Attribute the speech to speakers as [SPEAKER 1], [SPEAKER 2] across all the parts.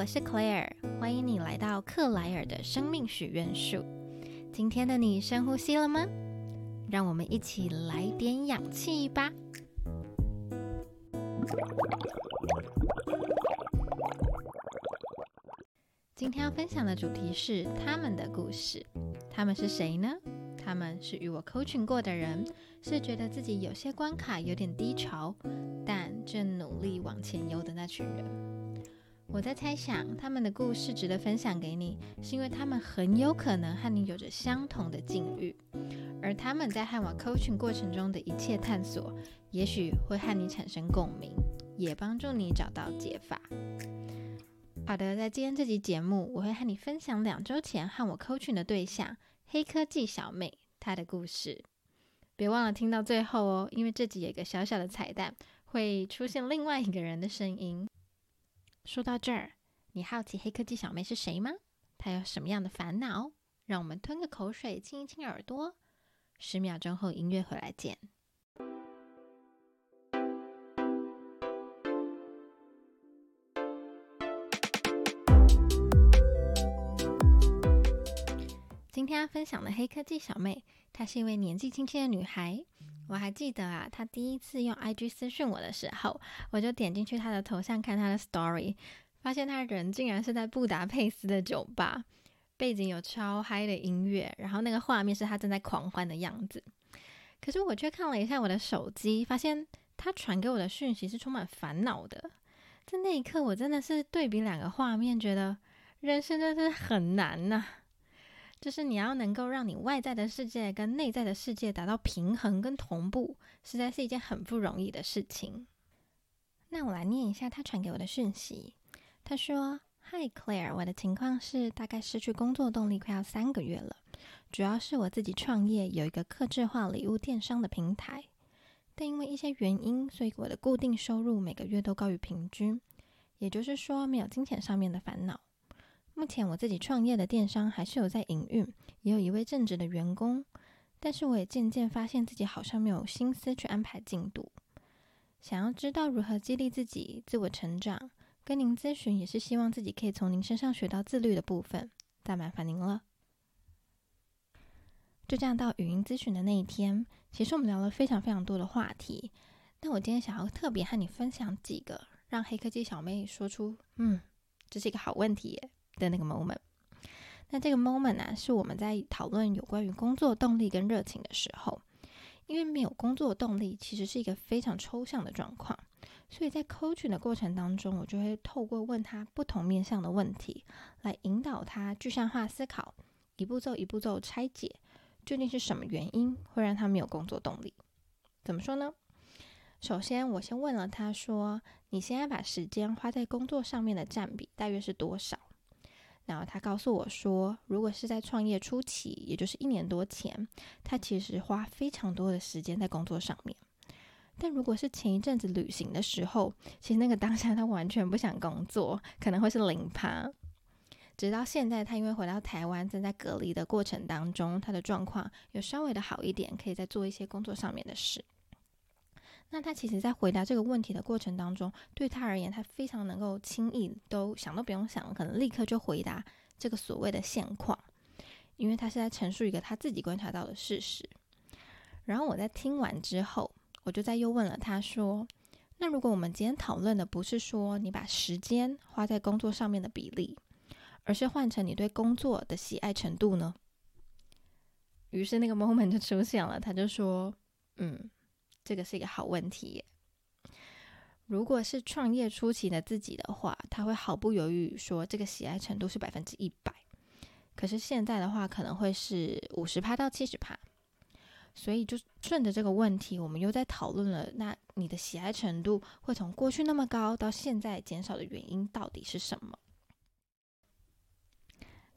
[SPEAKER 1] 我是 Claire，欢迎你来到克莱尔的生命许愿树。今天的你深呼吸了吗？让我们一起来点氧气吧。今天要分享的主题是他们的故事。他们是谁呢？他们是与我 coaching 过的人，是觉得自己有些关卡有点低潮，但正努力往前游的那群人。我在猜想，他们的故事值得分享给你，是因为他们很有可能和你有着相同的境遇，而他们在和我 coaching 过程中的一切探索，也许会和你产生共鸣，也帮助你找到解法。好的，在今天这集节目，我会和你分享两周前和我 coaching 的对象黑科技小妹她的故事。别忘了听到最后哦，因为这集有一个小小的彩蛋，会出现另外一个人的声音。说到这儿，你好奇黑科技小妹是谁吗？她有什么样的烦恼？让我们吞个口水，清一清耳朵。十秒钟后，音乐回来见。今天要分享的黑科技小妹，她是一位年纪轻轻的女孩。我还记得啊，他第一次用 IG 私讯我的时候，我就点进去他的头像看他的 Story，发现他人竟然是在布达佩斯的酒吧，背景有超嗨的音乐，然后那个画面是他正在狂欢的样子。可是我却看了一下我的手机，发现他传给我的讯息是充满烦恼的。在那一刻，我真的是对比两个画面，觉得人生真的是很难呐。就是你要能够让你外在的世界跟内在的世界达到平衡跟同步，实在是一件很不容易的事情。那我来念一下他传给我的讯息。他说：“Hi Claire，我的情况是大概失去工作动力快要三个月了，主要是我自己创业有一个客制化礼物电商的平台，但因为一些原因，所以我的固定收入每个月都高于平均，也就是说没有金钱上面的烦恼。”目前我自己创业的电商还是有在营运，也有一位正职的员工，但是我也渐渐发现自己好像没有心思去安排进度。想要知道如何激励自己、自我成长，跟您咨询也是希望自己可以从您身上学到自律的部分。再麻烦您了。就这样到语音咨询的那一天，其实我们聊了非常非常多的话题，但我今天想要特别和你分享几个，让黑科技小妹说出“嗯，这是一个好问题耶”。的那个 moment，那这个 moment 呢，是我们在讨论有关于工作动力跟热情的时候，因为没有工作动力，其实是一个非常抽象的状况，所以在 coaching 的过程当中，我就会透过问他不同面向的问题，来引导他具象化思考，一步骤一步骤拆解，究竟是什么原因会让他没有工作动力？怎么说呢？首先，我先问了他说：“你现在把时间花在工作上面的占比大约是多少？”然后他告诉我说，如果是在创业初期，也就是一年多前，他其实花非常多的时间在工作上面。但如果是前一阵子旅行的时候，其实那个当下他完全不想工作，可能会是零趴。直到现在，他因为回到台湾，正在隔离的过程当中，他的状况有稍微的好一点，可以再做一些工作上面的事。那他其实，在回答这个问题的过程当中，对他而言，他非常能够轻易都想都不用想，可能立刻就回答这个所谓的现况，因为他是在陈述一个他自己观察到的事实。然后我在听完之后，我就在又问了他说：“那如果我们今天讨论的不是说你把时间花在工作上面的比例，而是换成你对工作的喜爱程度呢？”于是那个 moment 就出现了，他就说：“嗯。”这个是一个好问题。如果是创业初期的自己的话，他会毫不犹豫说这个喜爱程度是百分之一百。可是现在的话，可能会是五十趴到七十趴。所以就顺着这个问题，我们又在讨论了，那你的喜爱程度会从过去那么高到现在减少的原因到底是什么？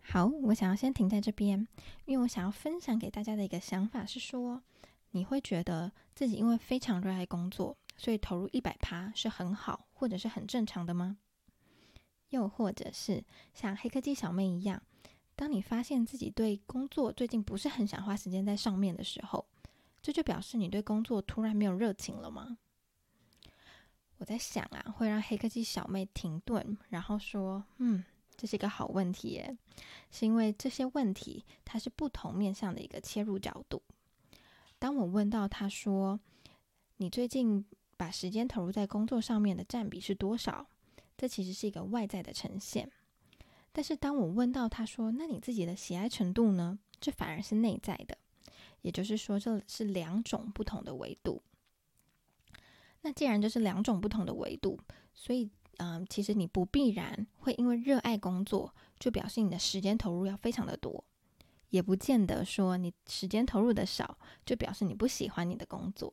[SPEAKER 1] 好，我想要先停在这边，因为我想要分享给大家的一个想法是说。你会觉得自己因为非常热爱工作，所以投入一百趴是很好，或者是很正常的吗？又或者是像黑科技小妹一样，当你发现自己对工作最近不是很想花时间在上面的时候，这就表示你对工作突然没有热情了吗？我在想啊，会让黑科技小妹停顿，然后说：“嗯，这是一个好问题耶。”是因为这些问题它是不同面向的一个切入角度。当我问到他说：“你最近把时间投入在工作上面的占比是多少？”这其实是一个外在的呈现。但是当我问到他说：“那你自己的喜爱程度呢？”这反而是内在的。也就是说，这是两种不同的维度。那既然这是两种不同的维度，所以，嗯，其实你不必然会因为热爱工作，就表示你的时间投入要非常的多，也不见得说你时间投入的少，就表示你不喜欢你的工作。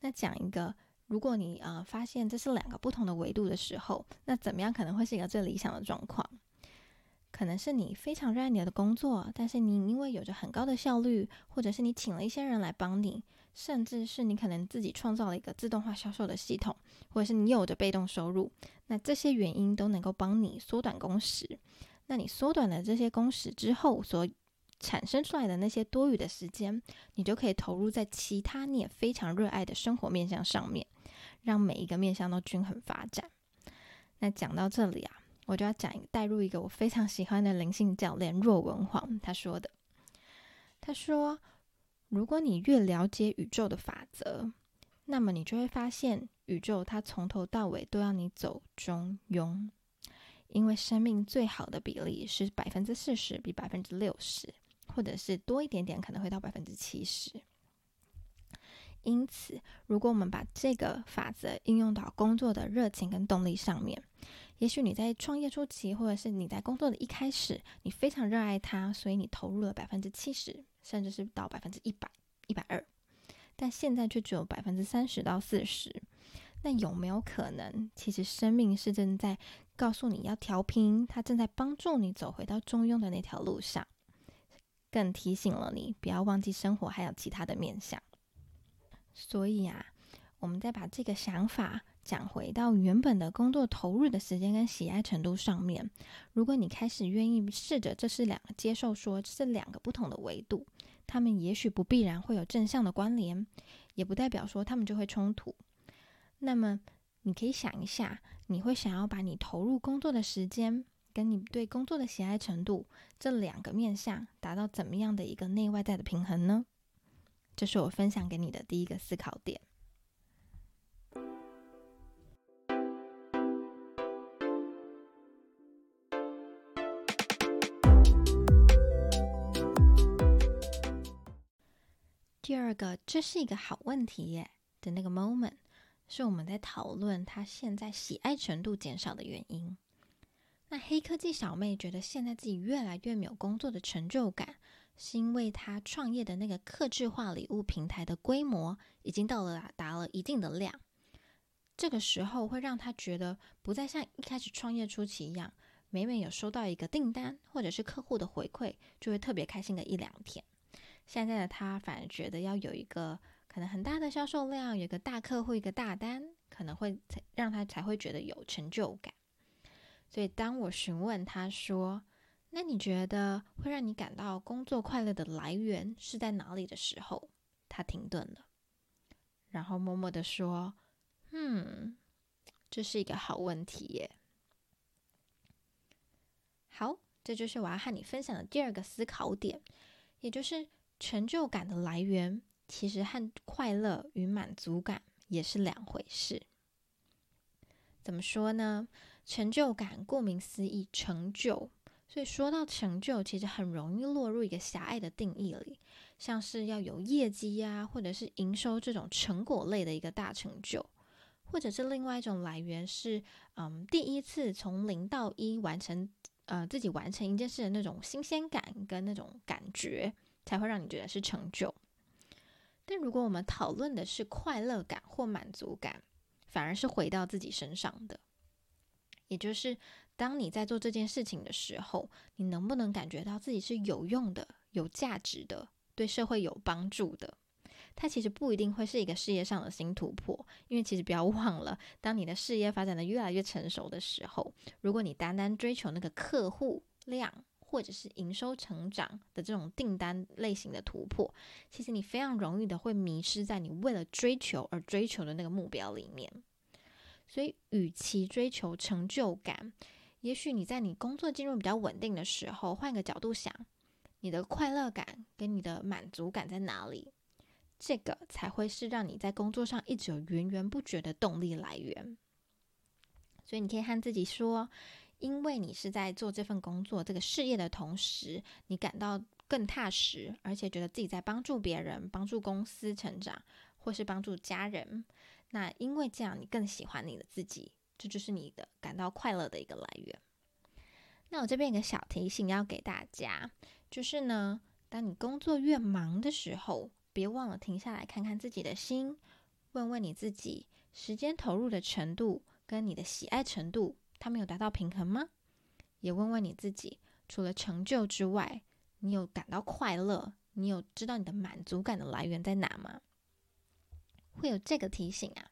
[SPEAKER 1] 那讲一个，如果你呃发现这是两个不同的维度的时候，那怎么样可能会是一个最理想的状况？可能是你非常热爱你的工作，但是你因为有着很高的效率，或者是你请了一些人来帮你。甚至是你可能自己创造了一个自动化销售的系统，或者是你有着被动收入，那这些原因都能够帮你缩短工时。那你缩短了这些工时之后，所产生出来的那些多余的时间，你就可以投入在其他你也非常热爱的生活面向上面，让每一个面向都均衡发展。那讲到这里啊，我就要讲带入一个我非常喜欢的灵性教练若文煌他说的，他说。如果你越了解宇宙的法则，那么你就会发现，宇宙它从头到尾都要你走中庸，因为生命最好的比例是百分之四十比百分之六十，或者是多一点点，可能会到百分之七十。因此，如果我们把这个法则应用到工作的热情跟动力上面，也许你在创业初期，或者是你在工作的一开始，你非常热爱它，所以你投入了百分之七十。甚至是到百分之一百、一百二，但现在却只有百分之三十到四十。那有没有可能，其实生命是正在告诉你要调平，它正在帮助你走回到中庸的那条路上，更提醒了你不要忘记生活还有其他的面向。所以啊，我们再把这个想法。讲回到原本的工作投入的时间跟喜爱程度上面，如果你开始愿意试着，这是两个接受说这是两个不同的维度，他们也许不必然会有正向的关联，也不代表说他们就会冲突。那么你可以想一下，你会想要把你投入工作的时间跟你对工作的喜爱程度这两个面向达到怎么样的一个内外在的平衡呢？这是我分享给你的第一个思考点。第二个，这是一个好问题耶的那个 moment，是我们在讨论他现在喜爱程度减少的原因。那黑科技小妹觉得现在自己越来越没有工作的成就感，是因为她创业的那个客制化礼物平台的规模已经到了达了一定的量，这个时候会让她觉得不再像一开始创业初期一样，每每有收到一个订单或者是客户的回馈，就会特别开心个一两天。现在的他反而觉得要有一个可能很大的销售量，有个大客户，一个大单，可能会才让他才会觉得有成就感。所以当我询问他说：“那你觉得会让你感到工作快乐的来源是在哪里？”的时候，他停顿了，然后默默的说：“嗯，这是一个好问题耶。”好，这就是我要和你分享的第二个思考点，也就是。成就感的来源其实和快乐与满足感也是两回事。怎么说呢？成就感顾名思义，成就。所以说到成就，其实很容易落入一个狭隘的定义里，像是要有业绩呀，或者是营收这种成果类的一个大成就，或者是另外一种来源是，嗯，第一次从零到一完成，呃，自己完成一件事的那种新鲜感跟那种感觉。才会让你觉得是成就。但如果我们讨论的是快乐感或满足感，反而是回到自己身上的。也就是当你在做这件事情的时候，你能不能感觉到自己是有用的、有价值的、对社会有帮助的？它其实不一定会是一个事业上的新突破，因为其实不要忘了，当你的事业发展的越来越成熟的时候，如果你单单追求那个客户量，或者是营收成长的这种订单类型的突破，其实你非常容易的会迷失在你为了追求而追求的那个目标里面。所以，与其追求成就感，也许你在你工作进入比较稳定的时候，换个角度想，你的快乐感跟你的满足感在哪里？这个才会是让你在工作上一直有源源不绝的动力来源。所以，你可以和自己说，因为你是在做这份工作、这个事业的同时，你感到更踏实，而且觉得自己在帮助别人、帮助公司成长，或是帮助家人。那因为这样，你更喜欢你的自己，这就是你的感到快乐的一个来源。那我这边有个小提醒要给大家，就是呢，当你工作越忙的时候，别忘了停下来看看自己的心，问问你自己，时间投入的程度跟你的喜爱程度，他们有达到平衡吗？也问问你自己，除了成就之外，你有感到快乐？你有知道你的满足感的来源在哪吗？会有这个提醒啊，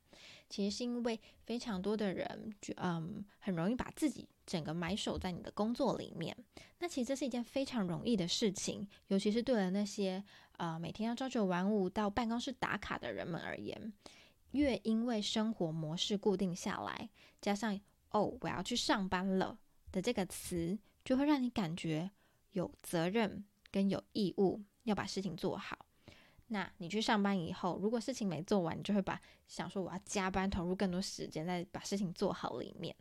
[SPEAKER 1] 其实是因为非常多的人，嗯，很容易把自己整个埋首在你的工作里面。那其实这是一件非常容易的事情，尤其是对了那些呃每天要朝九晚五到办公室打卡的人们而言，越因为生活模式固定下来，加上哦我要去上班了的这个词，就会让你感觉有责任跟有义务要把事情做好。那你去上班以后，如果事情没做完，你就会把想说我要加班，投入更多时间在把事情做好里面。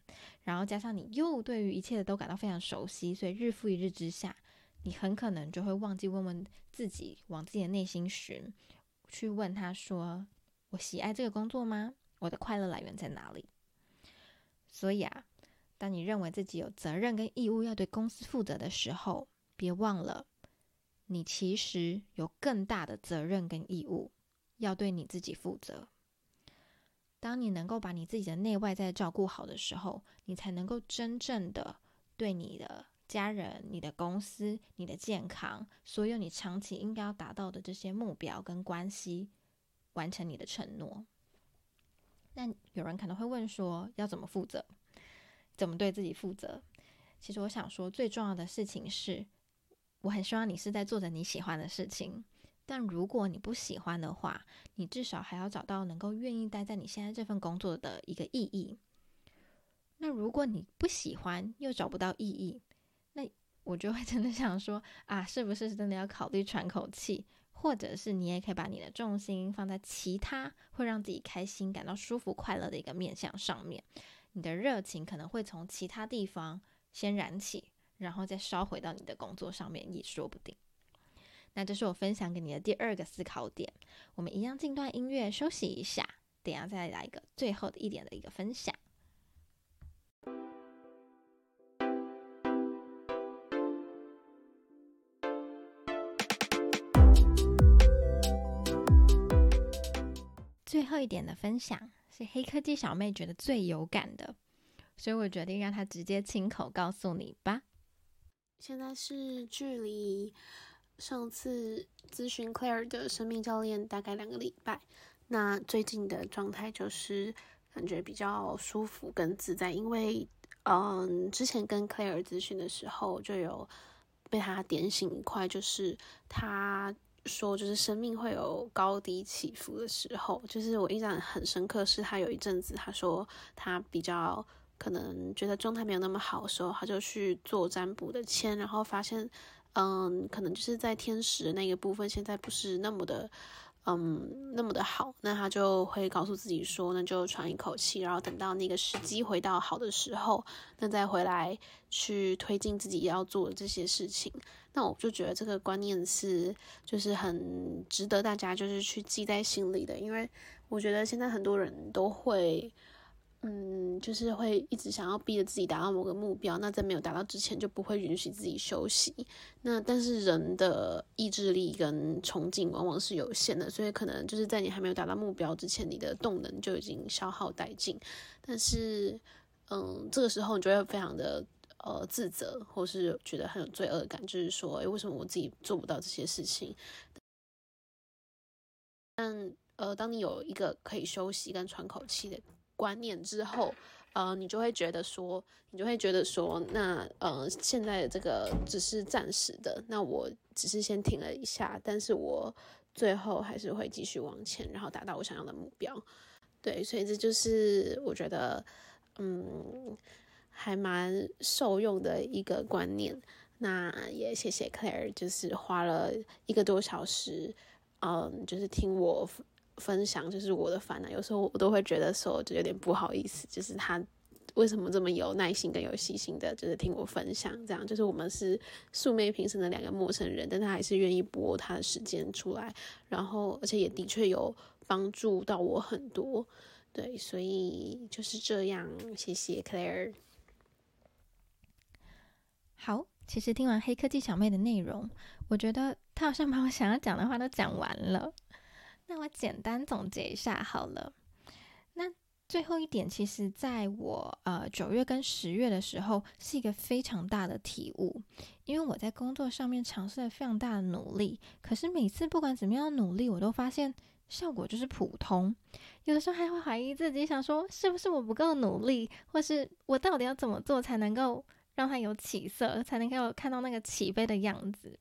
[SPEAKER 1] 然后加上你又对于一切的都感到非常熟悉，所以日复一日之下，你很可能就会忘记问问自己，往自己的内心寻，去问他说：“我喜爱这个工作吗？我的快乐来源在哪里？”所以啊，当你认为自己有责任跟义务要对公司负责的时候，别忘了。你其实有更大的责任跟义务，要对你自己负责。当你能够把你自己的内外在照顾好的时候，你才能够真正的对你的家人、你的公司、你的健康，所有你长期应该要达到的这些目标跟关系，完成你的承诺。那有人可能会问说，要怎么负责？怎么对自己负责？其实我想说，最重要的事情是。我很希望你是在做着你喜欢的事情，但如果你不喜欢的话，你至少还要找到能够愿意待在你现在这份工作的一个意义。那如果你不喜欢又找不到意义，那我就会真的想说啊，是不是真的要考虑喘口气，或者是你也可以把你的重心放在其他会让自己开心、感到舒服、快乐的一个面向上面，你的热情可能会从其他地方先燃起。然后再烧回到你的工作上面也说不定。那这是我分享给你的第二个思考点。我们一样进段音乐休息一下，等下再来一个最后的一点的一个分享。最后一点的分享是黑科技小妹觉得最有感的，所以我决定让她直接亲口告诉你吧。
[SPEAKER 2] 现在是距离上次咨询 Claire 的生命教练大概两个礼拜。那最近的状态就是感觉比较舒服跟自在，因为嗯，之前跟 Claire 咨询的时候就有被他点醒一块，就是他说就是生命会有高低起伏的时候，就是我印象很深刻，是他有一阵子他说他比较。可能觉得状态没有那么好的时候，他就去做占卜的签，然后发现，嗯，可能就是在天使的那个部分现在不是那么的，嗯，那么的好，那他就会告诉自己说，那就喘一口气，然后等到那个时机回到好的时候，那再回来去推进自己要做的这些事情。那我就觉得这个观念是，就是很值得大家就是去记在心里的，因为我觉得现在很多人都会。嗯，就是会一直想要逼着自己达到某个目标，那在没有达到之前就不会允许自己休息。那但是人的意志力跟憧憬往往是有限的，所以可能就是在你还没有达到目标之前，你的动能就已经消耗殆尽。但是，嗯，这个时候你就会非常的呃自责，或是觉得很有罪恶感，就是说，诶，为什么我自己做不到这些事情？但呃，当你有一个可以休息跟喘口气的。观念之后，呃，你就会觉得说，你就会觉得说，那呃，现在这个只是暂时的，那我只是先停了一下，但是我最后还是会继续往前，然后达到我想要的目标。对，所以这就是我觉得，嗯，还蛮受用的一个观念。那也谢谢 Claire，就是花了一个多小时，嗯，就是听我分享，就是我的烦恼。有时候我都会觉得说，就有点不好意思，就是他。为什么这么有耐心跟有细心的，就是听我分享，这样就是我们是素昧平生的两个陌生人，但他还是愿意拨他的时间出来，然后而且也的确有帮助到我很多，对，所以就是这样，谢谢 Claire。
[SPEAKER 1] 好，其实听完黑科技小妹的内容，我觉得她好像把我想要讲的话都讲完了，那我简单总结一下好了。那最后一点，其实在我呃九月跟十月的时候，是一个非常大的体悟，因为我在工作上面尝试了非常大的努力，可是每次不管怎么样努力，我都发现效果就是普通，有的时候还会怀疑自己，想说是不是我不够努力，或是我到底要怎么做才能够让它有起色，才能够看到那个起飞的样子。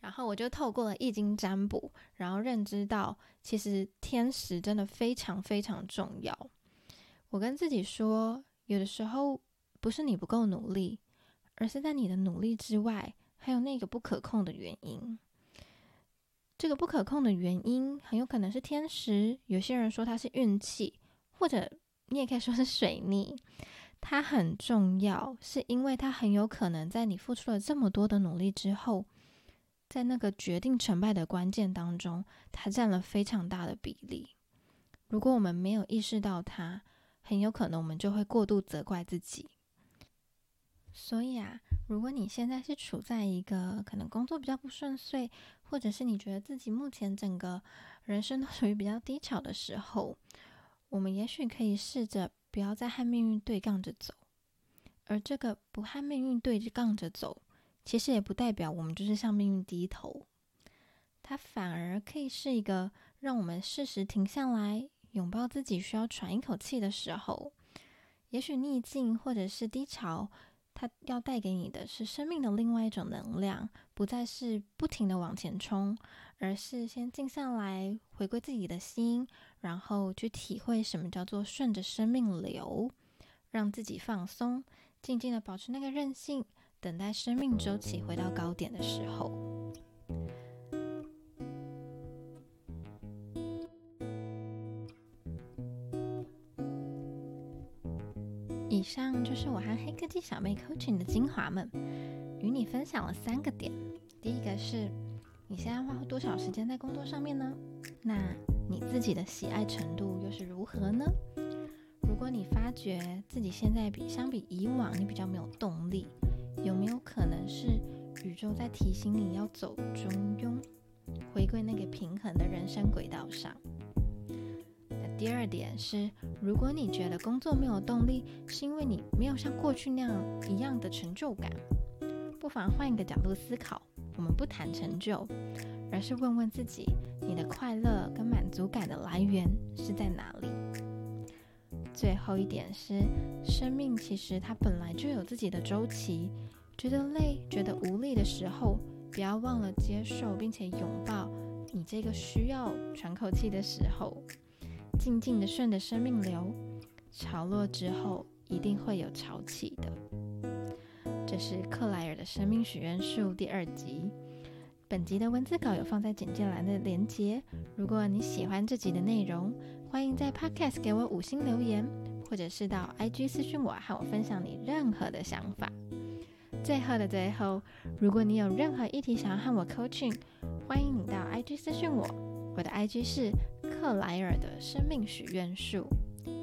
[SPEAKER 1] 然后我就透过了易经占卜，然后认知到，其实天时真的非常非常重要。我跟自己说，有的时候不是你不够努力，而是在你的努力之外，还有那个不可控的原因。这个不可控的原因很有可能是天时，有些人说它是运气，或者你也可以说是水逆。它很重要，是因为它很有可能在你付出了这么多的努力之后。在那个决定成败的关键当中，它占了非常大的比例。如果我们没有意识到它，很有可能我们就会过度责怪自己。所以啊，如果你现在是处在一个可能工作比较不顺遂，或者是你觉得自己目前整个人生都属于比较低潮的时候，我们也许可以试着不要再和命运对杠着走。而这个不和命运对着杠着走。其实也不代表我们就是向命运低头，它反而可以是一个让我们适时停下来，拥抱自己需要喘一口气的时候。也许逆境或者是低潮，它要带给你的是生命的另外一种能量，不再是不停的往前冲，而是先静下来，回归自己的心，然后去体会什么叫做顺着生命流，让自己放松，静静的保持那个韧性。等待生命周期回到高点的时候。以上就是我和黑科技小妹 coaching 的精华们，与你分享了三个点。第一个是，你现在花多少时间在工作上面呢？那你自己的喜爱程度又是如何呢？如果你发觉自己现在比相比以往，你比较没有动力。有没有可能是宇宙在提醒你要走中庸，回归那个平衡的人生轨道上？那第二点是，如果你觉得工作没有动力，是因为你没有像过去那样一样的成就感，不妨换一个角度思考。我们不谈成就，而是问问自己，你的快乐跟满足感的来源是在哪里？最后一点是，生命其实它本来就有自己的周期。觉得累、觉得无力的时候，不要忘了接受并且拥抱你这个需要喘口气的时候，静静的顺着生命流，潮落之后一定会有潮起的。这是克莱尔的生命许愿树第二集。本集的文字稿有放在简介栏的连接。如果你喜欢这集的内容，欢迎在 Podcast 给我五星留言，或者是到 IG 私讯我，和我分享你任何的想法。最后的最后，如果你有任何议题想要和我 coaching，欢迎你到 IG 私讯我。我的 IG 是克莱尔的生命许愿树。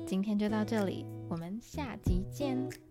[SPEAKER 1] 今天就到这里，我们下集见。